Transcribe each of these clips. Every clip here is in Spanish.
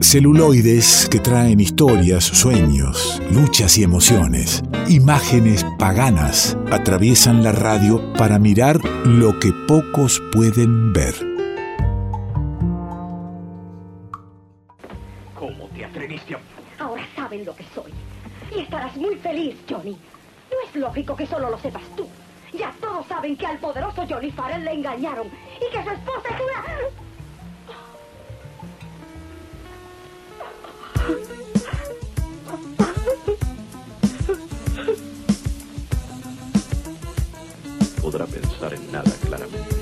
Celuloides que traen historias, sueños, luchas y emociones. Imágenes paganas atraviesan la radio para mirar lo que pocos pueden ver. ¿Cómo te atreviste a... Ahora saben lo que soy. Y estarás muy feliz, Johnny. No es lógico que solo lo sepas tú. Ya todos saben que al poderoso Johnny Farrell le engañaron y que su esposa es una... podrá pensar en nada claramente.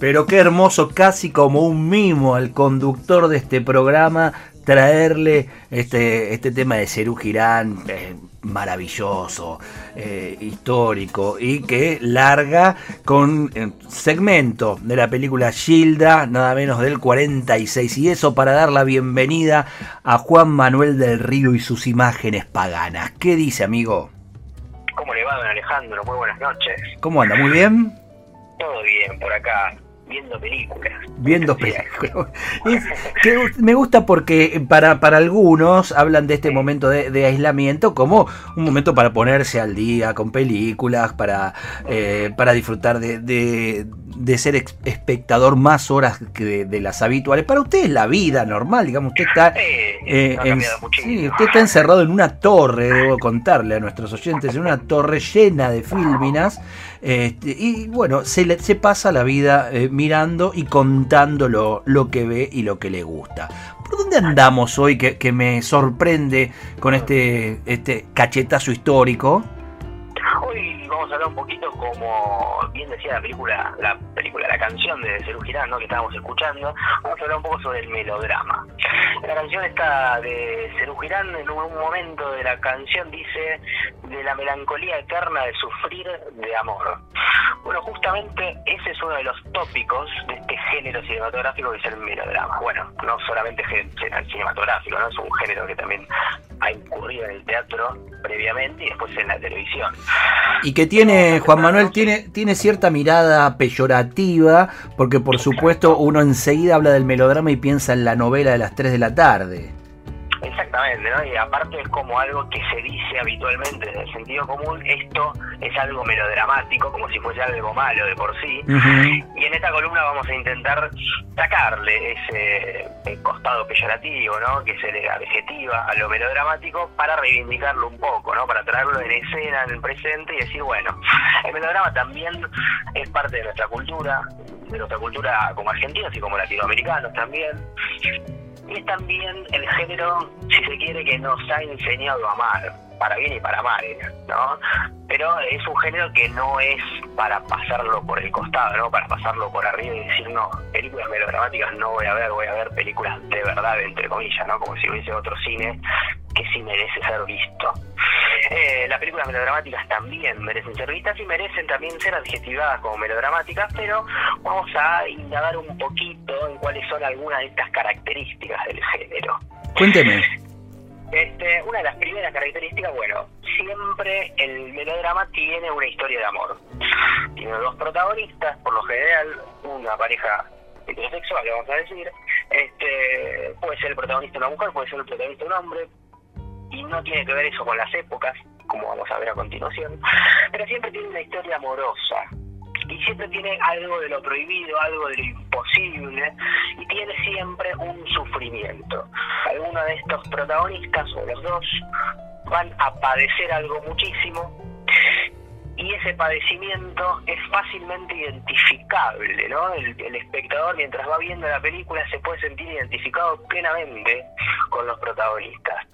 Pero qué hermoso, casi como un mimo al conductor de este programa, traerle este, este tema de Cerú Girán, eh, maravilloso, eh, histórico, y que larga con eh, segmento de la película Gilda, nada menos del 46. Y eso para dar la bienvenida a Juan Manuel del Río y sus imágenes paganas. ¿Qué dice, amigo? ¿Cómo le va, don Alejandro? Muy buenas noches. ¿Cómo anda? ¿Muy bien? Todo bien por acá, viendo películas. Viendo películas. Es que me gusta porque para, para algunos hablan de este momento de, de aislamiento como un momento para ponerse al día con películas, para, eh, para disfrutar de, de- de ser espectador más horas que de, las habituales. Para usted es la vida normal, digamos, usted está... Eh, eh, en- sí, usted está encerrado en una torre, debo contarle a nuestros oyentes, en una torre llena de filminas. Este, y bueno, se, le- se pasa la vida eh, mirando y contando lo, lo que ve y lo que le gusta. ¿Por dónde andamos hoy que, que me sorprende con este, este cachetazo histórico? Vamos a hablar un poquito como bien decía la película, la película, la canción de Cerú Girán, ¿no? que estábamos escuchando, vamos a hablar un poco sobre el melodrama. La canción está de Cerú Girán, en un momento de la canción dice de la melancolía eterna de sufrir de amor. Bueno, justamente ese es uno de los tópicos de este género cinematográfico que es el melodrama. Bueno, no solamente gen- cinematográfico, ¿no? es un género que también ha incurrido en el teatro previamente y después en la televisión. Y que tiene, Juan Manuel, tiene, tiene cierta mirada peyorativa, porque por supuesto uno enseguida habla del melodrama y piensa en la novela de las 3 de la tarde. Exactamente, ¿no? Y aparte es como algo que se dice habitualmente desde el sentido común, esto es algo melodramático, como si fuese algo malo de por sí. Y en esta columna vamos a intentar sacarle ese eh, costado peyorativo, ¿no? Que se le adjetiva a lo melodramático para reivindicarlo un poco, ¿no? Para traerlo en escena, en el presente y decir, bueno, el melodrama también es parte de nuestra cultura, de nuestra cultura como argentinos y como latinoamericanos también. Y es también el género, si se quiere, que nos ha enseñado a amar, para bien y para mal, ¿no? Pero es un género que no es para pasarlo por el costado, ¿no? Para pasarlo por arriba y decir, no, películas melodramáticas no voy a ver, voy a ver películas de verdad, entre comillas, ¿no? Como si hubiese otro cine que sí merece ser visto. Eh, las películas melodramáticas también merecen ser vistas y merecen también ser adjetivadas como melodramáticas, pero vamos a indagar un poquito en cuáles son algunas de estas características del género. Cuénteme. Este, una de las primeras características, bueno, siempre el melodrama tiene una historia de amor. Tiene dos protagonistas, por lo general, una pareja heterosexual, vamos a decir. Este, puede ser el protagonista una mujer, puede ser el protagonista un hombre, y no tiene que ver eso con las épocas, como vamos a ver a continuación, pero siempre tiene una historia amorosa. Y siempre tiene algo de lo prohibido, algo de lo imposible, y tiene siempre un sufrimiento. Alguno de estos protagonistas, o los dos, van a padecer algo muchísimo, y ese padecimiento es fácilmente identificable, ¿no? El, el espectador mientras va viendo la película se puede sentir identificado plenamente con los protagonistas.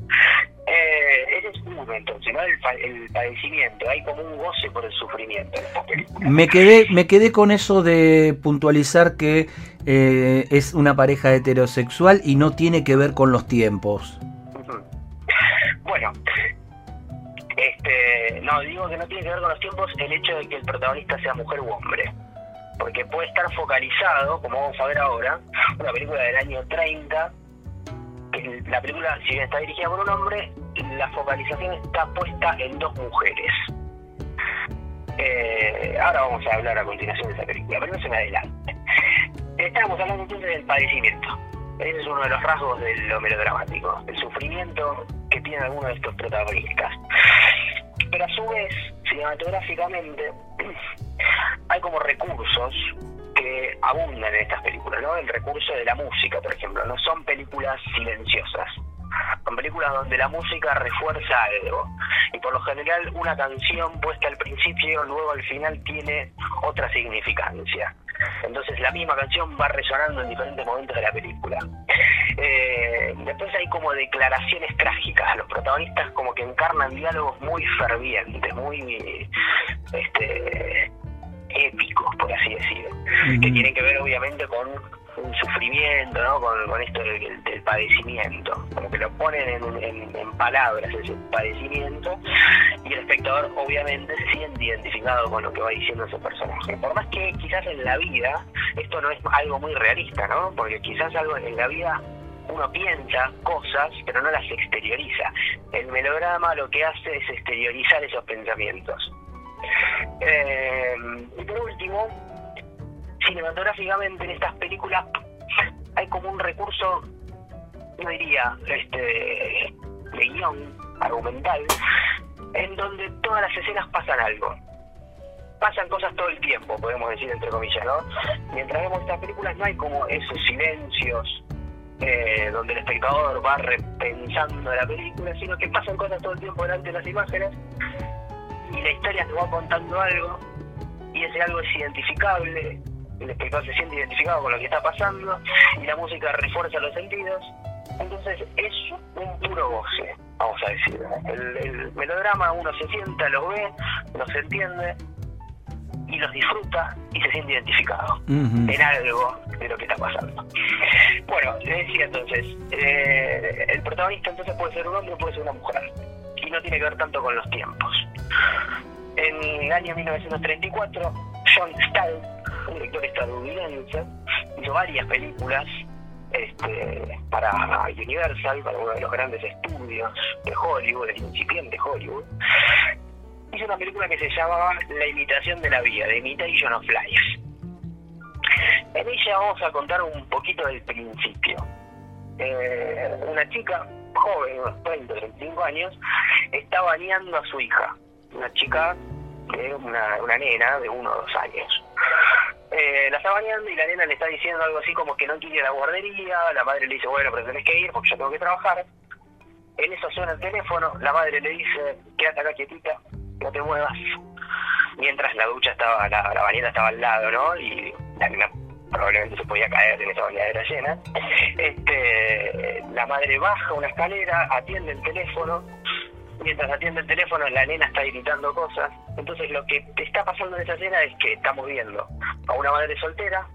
Eh, ese es uno entonces, ¿no? El, el padecimiento, hay como un goce por el sufrimiento en esta película. Me quedé, me quedé con eso de puntualizar que eh, es una pareja heterosexual y no tiene que ver con los tiempos. Bueno, Este, no, digo que no tiene que ver con los tiempos el hecho de que el protagonista sea mujer u hombre. Porque puede estar focalizado, como vamos a ver ahora, una película del año 30, que la película, si bien está dirigida por un hombre, la focalización está puesta en dos mujeres. Eh, ahora vamos a hablar a continuación de esa película, pero no se me adelante. Estábamos hablando entonces del padecimiento. Ese es uno de los rasgos de lo melodramático, el sufrimiento que tienen algunos de estos protagonistas. Pero a su vez, cinematográficamente, hay como recursos que abundan en estas películas, ¿no? El recurso de la música, por ejemplo, no son películas silenciosas. Son películas donde la música refuerza algo. Y por lo general una canción puesta al principio, luego al final tiene otra significancia. Entonces la misma canción va resonando en diferentes momentos de la película. Eh, después hay como declaraciones trágicas. Los protagonistas como que encarnan diálogos muy fervientes, muy este, épicos, por así decirlo. Que tienen que ver obviamente con un sufrimiento, ¿no? Con, con esto del, del padecimiento. Como que lo ponen en, en- en palabras ese padecimiento y el espectador obviamente se siente identificado con lo que va diciendo ese personaje. Por más que quizás en la vida esto no es algo muy realista, ¿no? Porque quizás algo en la vida uno piensa cosas pero no las exterioriza. El melodrama lo que hace es exteriorizar esos pensamientos. Eh, y por último, cinematográficamente en estas películas hay como un recurso, no diría, este, de guion argumental, en donde todas las escenas pasan algo. Pasan cosas todo el tiempo, podemos decir entre comillas, ¿no? Mientras vemos estas películas no hay como esos silencios eh, donde el espectador va repensando la película, sino que pasan cosas todo el tiempo delante de las imágenes y la historia nos va contando algo y ese algo es identificable, el espectador se siente identificado con lo que está pasando y la música refuerza los sentidos. Entonces es un puro goce, vamos a decir. El, el melodrama uno se sienta, los ve, los entiende y los disfruta y se siente identificado en algo de lo que está pasando. Bueno, les decía entonces, eh, el protagonista entonces puede ser un hombre o puede ser una mujer y no tiene que ver tanto con los tiempos. En el año 1934, John Stahl, un director estadounidense, hizo varias películas este, para Universal, para uno de los grandes estudios de Hollywood, el incipiente Hollywood. Hizo una película que se llamaba La imitación de la vida, The Imitation of Life. En ella vamos a contar un poquito del principio. Eh, una chica joven, unos 30, 35 años, está bañando a su hija. Una chica, de una, una nena de uno o dos años. Eh, la está bañando y la nena le está diciendo algo así como que no quiere la guardería. La madre le dice, bueno, pero tenés que ir porque yo tengo que trabajar. En eso suena el teléfono, la madre le dice, quédate acá quietita, no te muevas. Mientras la ducha estaba, la, la bañera estaba al lado, ¿no? Y la nena probablemente se podía caer en esa bañadera llena. Este, la madre baja una escalera, atiende el teléfono. Mientras atiende el teléfono, la nena está gritando cosas. Entonces, lo que te está pasando en esa escena es que estamos viendo a una madre soltera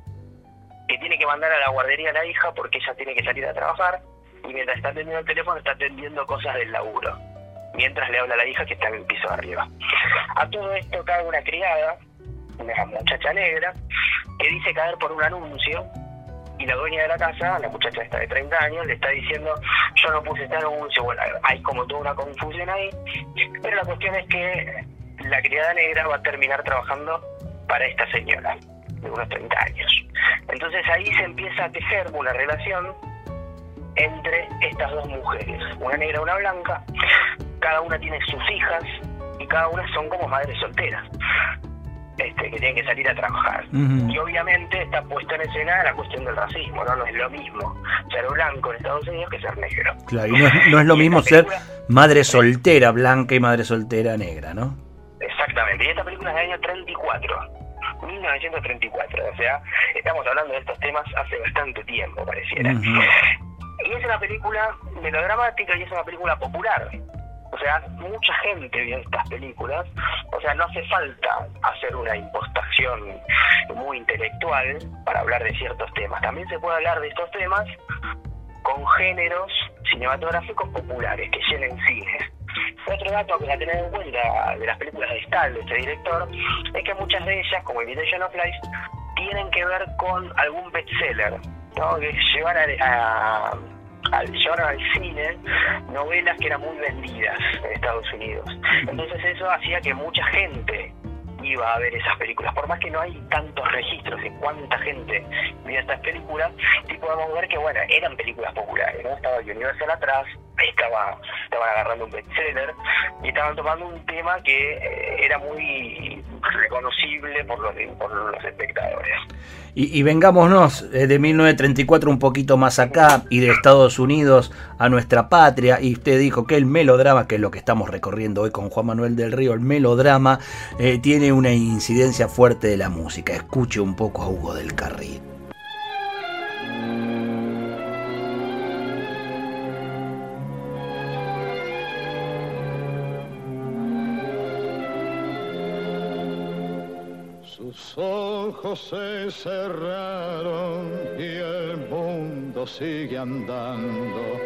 que tiene que mandar a la guardería a la hija porque ella tiene que salir a trabajar y mientras está atendiendo el teléfono está atendiendo cosas del laburo mientras le habla la hija que está en el piso de arriba. A todo esto cae una criada, una muchacha negra, que dice caer por un anuncio y la dueña de la casa, la muchacha esta de 30 años, le está diciendo yo no puse este anuncio, bueno, hay como toda una confusión ahí, pero la cuestión es que la criada negra va a terminar trabajando para esta señora de unos 30 años. Entonces ahí se empieza a tejer una relación entre estas dos mujeres, una negra y una blanca, cada una tiene sus hijas y cada una son como madres solteras, este, que tienen que salir a trabajar. Y obviamente está puesta en escena la cuestión del racismo, ¿no? No es lo mismo ser blanco en Estados Unidos que ser negro. Claro, y no es, no es lo mismo ser madre soltera blanca y madre soltera negra, ¿no? Exactamente, y esta película es del año 34, 1934, o sea, estamos hablando de estos temas hace bastante tiempo, pareciera. Y es una película melodramática y es una película popular. O sea, mucha gente vio estas películas. O sea, no hace falta hacer una impostación muy intelectual para hablar de ciertos temas. También se puede hablar de estos temas con géneros cinematográficos populares que llenen cines. Otro dato que a tener en cuenta de las películas de Stahl, de este director, es que muchas de ellas, como Invitation of Life, tienen que ver con algún bestseller, ¿no? Que llevar a, a- al llevar al cine novelas que eran muy vendidas en Estados Unidos. Entonces eso hacía que mucha gente iba a ver esas películas. Por más que no hay tantos registros de cuánta gente vio estas películas, sí podemos ver que, bueno, eran películas populares, ¿no? Estaba Universal atrás, estaba, estaban agarrando un bestseller y estaban tomando un tema que eh, era muy reconocible por los, por los espectadores. Y, vengámonos eh, de 1934 un poquito más acá y de Estados Unidos a nuestra patria. Y usted dijo que el melodrama, que es lo que estamos recorriendo hoy con Juan Manuel del Río, el melodrama eh, tiene una incidencia fuerte de la música. Escuche un poco a Hugo del Carril. Sus ojos se cerraron y el mundo sigue andando.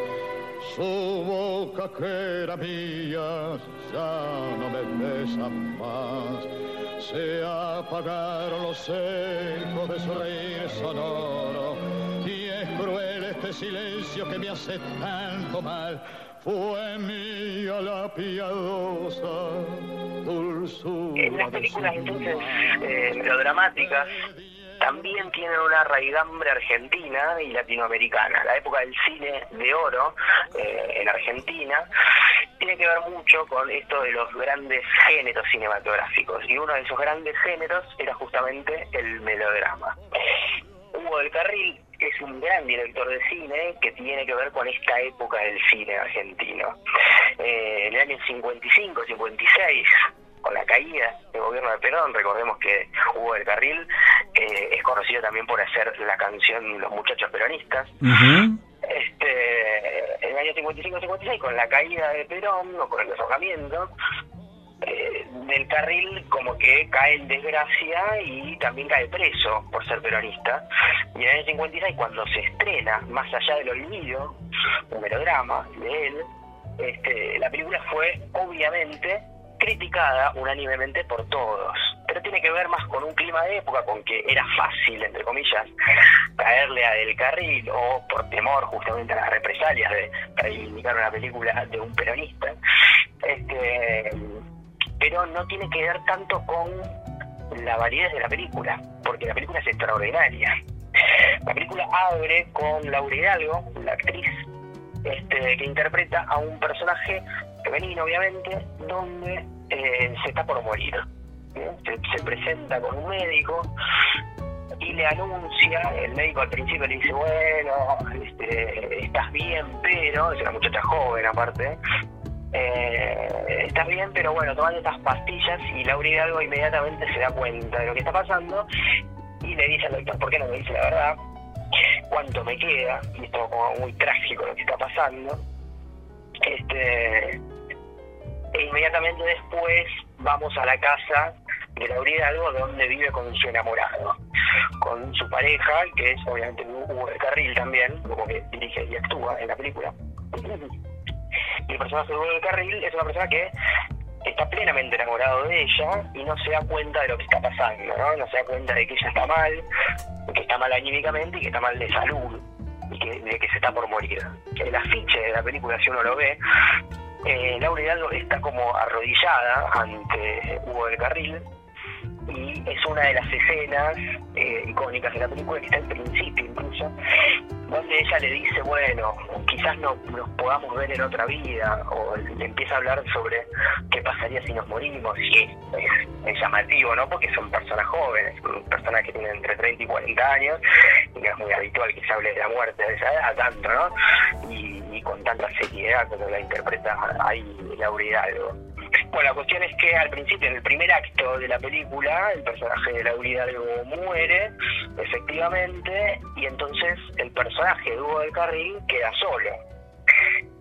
Su boca que era mía ya no me besa más. Se apagaron los ecos de su reír sonoro y es cruel este silencio que me hace tanto mal. Fue mía la piadosa. En las películas entonces eh, melodramáticas también tienen una raigambre argentina y latinoamericana. La época del cine de oro eh, en Argentina tiene que ver mucho con esto de los grandes géneros cinematográficos. Y uno de esos grandes géneros era justamente el melodrama. Hugo del Carril es un gran director de cine que tiene que ver con esta época del cine argentino. Eh, en el año 55, 56, con la caída del gobierno de Perón, recordemos que Hugo del Carril eh, es conocido también por hacer la canción Los Muchachos Peronistas. Este, en el año 55-56, con la caída de Perón o con el desahogamiento, eh, del carril como que cae en desgracia y también cae preso por ser peronista. Y en el año 56, cuando se estrena Más allá del olvido, un melodrama de él, este, la película fue obviamente criticada unánimemente por todos. Pero tiene que ver más con un clima de época, con que era fácil, entre comillas, caerle a Del Carril o por temor justamente a las represalias de reivindicar una película de un peronista. Este, pero no tiene que ver tanto con la validez de la película, porque la película es extraordinaria. La película abre con Laura Hidalgo, la actriz, este, que interpreta a un personaje femenino, obviamente, donde eh, se está por morir. ¿bien? Se, se presenta con un médico y le anuncia, el médico al principio le dice, bueno, este, estás bien, pero, es una muchacha joven aparte, eh, estás bien, pero bueno, tomate estas pastillas y Laura Hidalgo inmediatamente se da cuenta de lo que está pasando y le dice al doctor, ¿por qué no me dice la verdad? ¿Cuánto me queda? Y es como muy trágico lo que está pasando. Este, e inmediatamente después vamos a la casa de Laura Hidalgo donde vive con su enamorado, con su pareja, que es obviamente Hugo del Carril también, como que dirige y actúa en la película. Y el personaje de Hugo del Carril es una persona que está plenamente enamorado de ella y no se da cuenta de lo que está pasando, ¿no? No se da cuenta de que ella está mal, que está mal anímicamente y que está mal de salud y que, de que se está por morir. El afiche de la película, si uno lo ve, eh, Laura Hidalgo está como arrodillada ante Hugo del Carril y es una de las escenas eh, icónicas de la película que está al principio incluso donde ella le dice bueno quizás no nos podamos ver en otra vida o le empieza a hablar sobre qué pasaría si nos morimos y es, llamativo no porque son personas jóvenes personas que tienen entre 30 y 40 años y es muy habitual que se hable de la muerte de esa edad tanto no y, con tanta seriedad como la interpreta ahí Laura Hidalgo bueno, la cuestión es que al principio, en el primer acto de la película, el personaje de Laura Hidalgo muere, efectivamente, y entonces el personaje de Hugo del Carril queda solo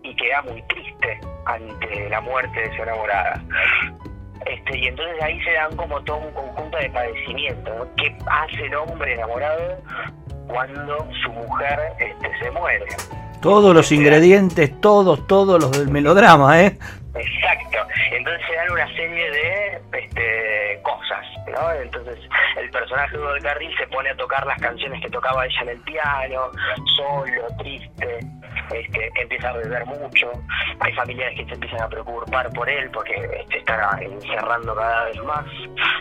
y queda muy triste ante la muerte de su enamorada. Este, y entonces ahí se dan como todo un conjunto de padecimientos. ¿no? ¿Qué hace el hombre enamorado cuando su mujer este, se muere? Todos los ingredientes, todos, todos los del melodrama, ¿eh? Exacto. Entonces se dan una serie de este, cosas, ¿no? Entonces el personaje de Hugo del Carril se pone a tocar las canciones que tocaba ella en el piano, solo, triste, este, empieza a beber mucho, hay familiares que se empiezan a preocupar por él porque se está encerrando cada vez más,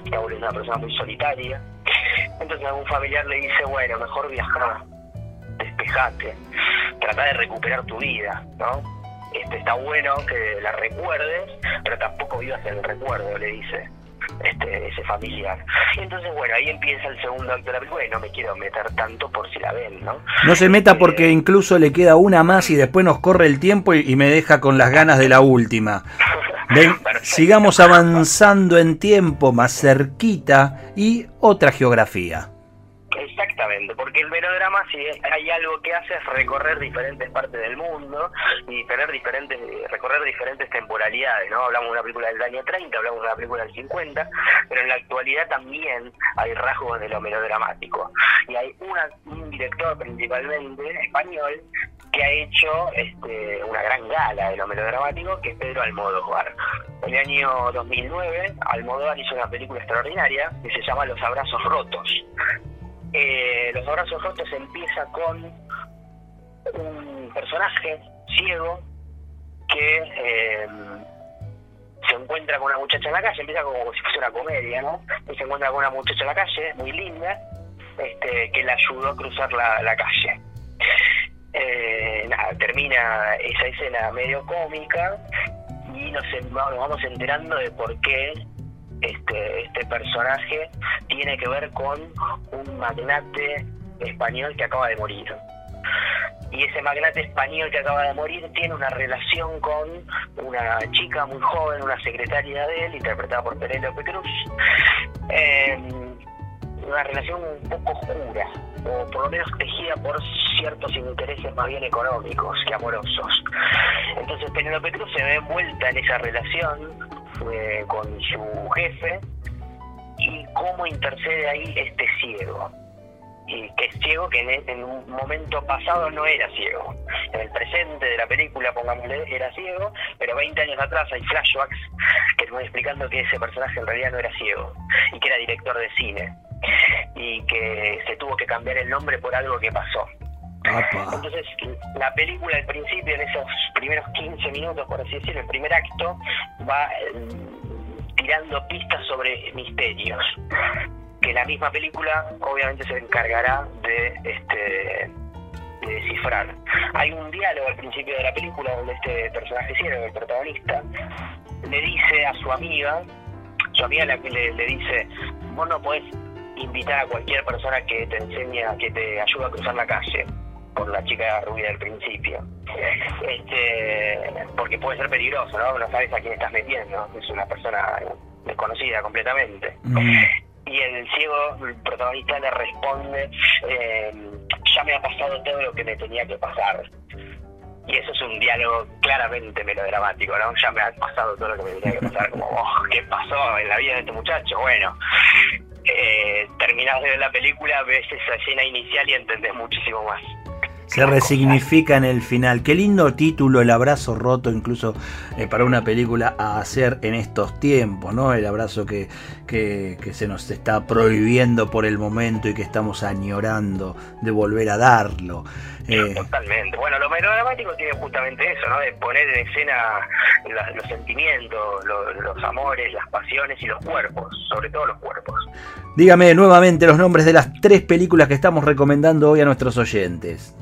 está volviendo una persona muy solitaria. Entonces algún familiar le dice, bueno, mejor viajar, despejate, trata de recuperar tu vida, ¿no? Este, está bueno que la recuerdes, pero tampoco vivas en el recuerdo, le dice este, ese familiar. Y entonces, bueno, ahí empieza el segundo acto de la película y no me quiero meter tanto por si la ven, ¿no? No se meta Eh, porque incluso le queda una más y después nos corre el tiempo y, y me deja con las ganas de la última. Ven, sigamos avanzando en tiempo, más cerquita y otra geografía. Exactamente, porque el melodrama si hay algo que hace es recorrer diferentes partes del mundo y tener diferentes, recorrer diferentes temporalidades, ¿no? Hablamos de una película del año 30, hablamos de una película del 50, pero en la actualidad también hay rasgos de lo melodramático. Y hay una, un director principalmente español que ha hecho este, una gran gala de lo melodramático, que es Pedro Almodóvar. En el año 2009, Almodóvar hizo una película extraordinaria que se llama Los Abrazos Rotos. Eh, Los Abrazos Rotos empieza con un personaje ciego que eh, se encuentra con una muchacha en la calle, empieza como si fuese una comedia, ¿no? Y se encuentra con una muchacha en la calle, muy linda, este, que le ayudó a cruzar la, calle. Eh, termina esa escena medio cómica y nos, nos vamos enterando de por qué este, este personaje tiene que ver con un magnate español que acaba de morir. Y ese magnate español que acaba de morir tiene una relación con una chica muy joven, una secretaria de él, interpretada por Penélope Cruz. Eh, una relación un poco oscura, o por lo menos tejida por ciertos intereses más bien económicos que amorosos. Entonces Penélope Cruz se ve envuelta en esa relación eh, con su jefe y cómo intercede ahí este ciego. Y que es ciego que en, en un momento pasado no era ciego. En el presente de la película, pongámosle, era ciego, pero 20 años atrás hay flashbacks que nos van explicando que ese personaje en realidad no era ciego y que era director de cine y que se tuvo que cambiar el nombre por algo que pasó. Entonces, la película al principio, en esos primeros 15 minutos, por así decirlo, el primer acto, va eh, tirando pistas sobre misterios. Que la misma película, obviamente, se encargará de este de descifrar. Hay un diálogo al principio de la película donde este personaje ciego, el protagonista, le dice a su amiga, su amiga la que le, le dice, vos no podés invitar a cualquier persona que te enseñe, a- que te ayude a cruzar la calle, por la chica rubia del principio. Este, porque puede ser peligroso, ¿no? No sabes a quién estás metiendo, es una persona desconocida completamente. Mm. Y el ciego, el protagonista, le responde, eh, ya me ha pasado todo lo que me tenía que pasar. Y eso es un diálogo claramente melodramático, ¿no? Ya me ha pasado todo lo que me tenía que pasar, como, oh, ¿qué pasó en la vida de este muchacho? Bueno, eh, terminás de ver la película, ves esa escena inicial y entendés muchísimo más. Se resignifica en el final. Qué lindo título, el abrazo roto, incluso eh, para una película a hacer en estos tiempos, ¿no? El abrazo que, que, que se nos está prohibiendo por el momento y que estamos añorando de volver a darlo. Eh, Totalmente. Bueno, lo melodramático tiene justamente eso, ¿no? De poner en escena la- los sentimientos, lo- los amores, las pasiones y los cuerpos, sobre todo los cuerpos. dígame nuevamente los nombres de las tres películas que estamos recomendando hoy a nuestros oyentes.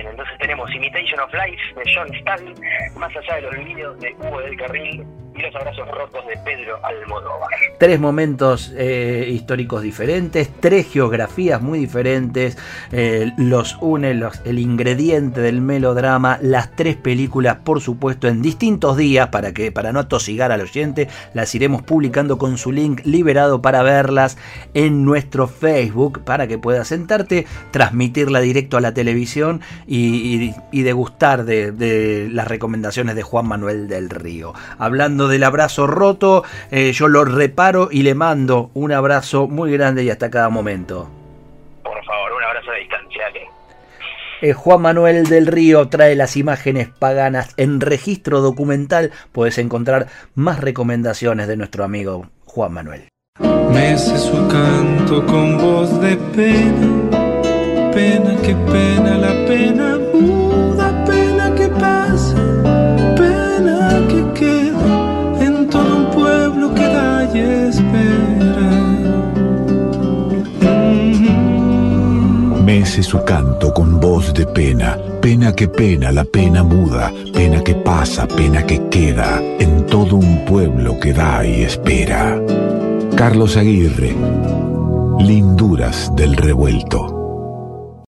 Entonces tenemos Imitation of Life de John Stanley, Más allá del olvido de Hugo del Carril y Los abrazos rotos de Pedro Almodóvar. Tres momentos eh, históricos diferentes, tres geografías muy diferentes, eh, los une el ingrediente del melodrama, las tres películas, por supuesto, en distintos días para que para no atosigar al oyente, las iremos publicando con su link liberado para verlas en nuestro Facebook para que puedas sentarte, transmitirla directo a la televisión y degustar de, de las recomendaciones de Juan Manuel del Río. Hablando del abrazo roto, eh, yo lo reparo y le mando un abrazo muy grande y hasta cada momento. Por favor, un abrazo de distancia. Eh, Juan Manuel del Río trae las imágenes paganas en registro documental. Puedes encontrar más recomendaciones de nuestro amigo Juan Manuel. Mece su canto con voz de pena, pena que pena la pena Su canto con voz de pena, pena que pena la pena muda, pena que pasa, pena que queda en todo un pueblo que da y espera. Carlos Aguirre, Linduras del Revuelto.